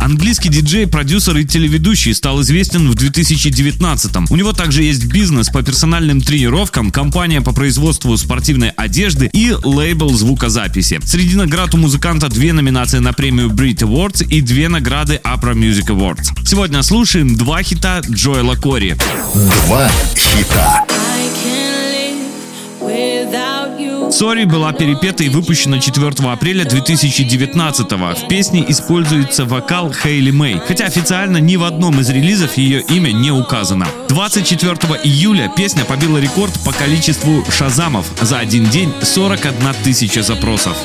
Английский диджей, продюсер и телеведущий стал известен в 2019-м. У него также есть бизнес по персональным тренировкам, компания по производству спортивной одежды и лейбл звукозаписи. Среди наград у музыканта две номинации на премию Brit Awards и две награды Opera Music Awards. Сегодня слушаем два хита Джоэла Кори. Два хита. I can't Сори была перепета и выпущена 4 апреля 2019 В песне используется вокал Хейли Мэй, хотя официально ни в одном из релизов ее имя не указано. 24 июля песня побила рекорд по количеству шазамов. За один день 41 тысяча запросов.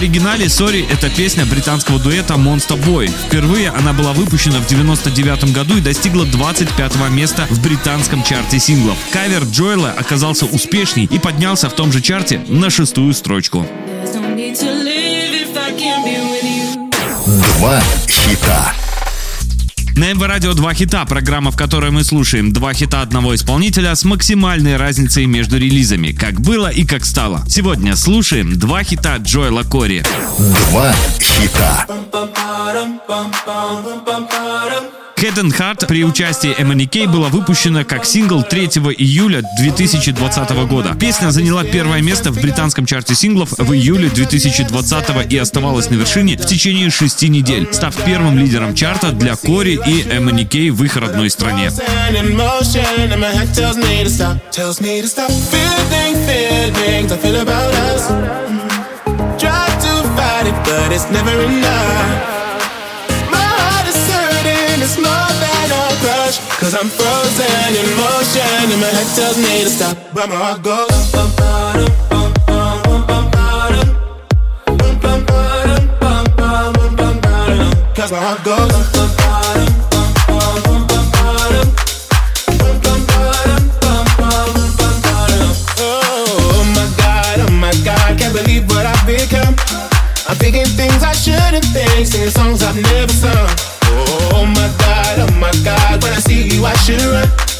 Оригинале «Sorry» — это песня британского дуэта Monster Boy. Впервые она была выпущена в 99 году и достигла 25 места в британском чарте синглов. Кавер Джоэла оказался успешней и поднялся в том же чарте на шестую строчку. Два хита. На МВ Радио два хита, программа, в которой мы слушаем два хита одного исполнителя с максимальной разницей между релизами, как было и как стало. Сегодня слушаем два хита Джоэла Кори. Два хита. Head and Heart при участии MNK была выпущена как сингл 3 июля 2020 года. Песня заняла первое место в британском чарте синглов в июле 2020 и оставалась на вершине в течение шести недель, став первым лидером чарта для Кори и MNK в их родной стране. but it's never enough. find your motion And my head tells me to stop But my heart goes bum, bum, bum, my God, Cause my believe what I've become. I'm thinking things I shouldn't think, singing songs I've never sung. Oh my god, oh my god, when I see you, I should run.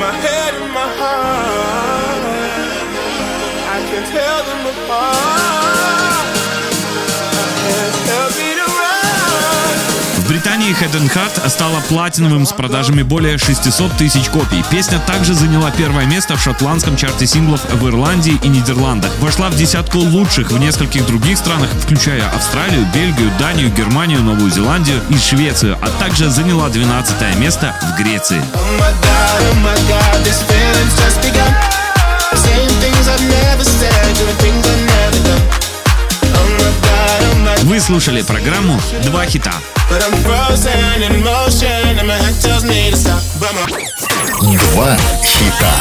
My head and my heart. I can tell them apart. Run. В Британии Head and Heart стала платиновым с продажами более 600 тысяч копий. Песня также заняла первое место в шотландском чарте синглов в Ирландии и Нидерландах. Вошла в десятку лучших в нескольких других странах, включая Австралию, Бельгию, Данию, Германию, Новую Зеландию и Швецию, а также заняла 12 место в Греции. Oh my god, oh my god, слушали программу «Два хита». Два хита.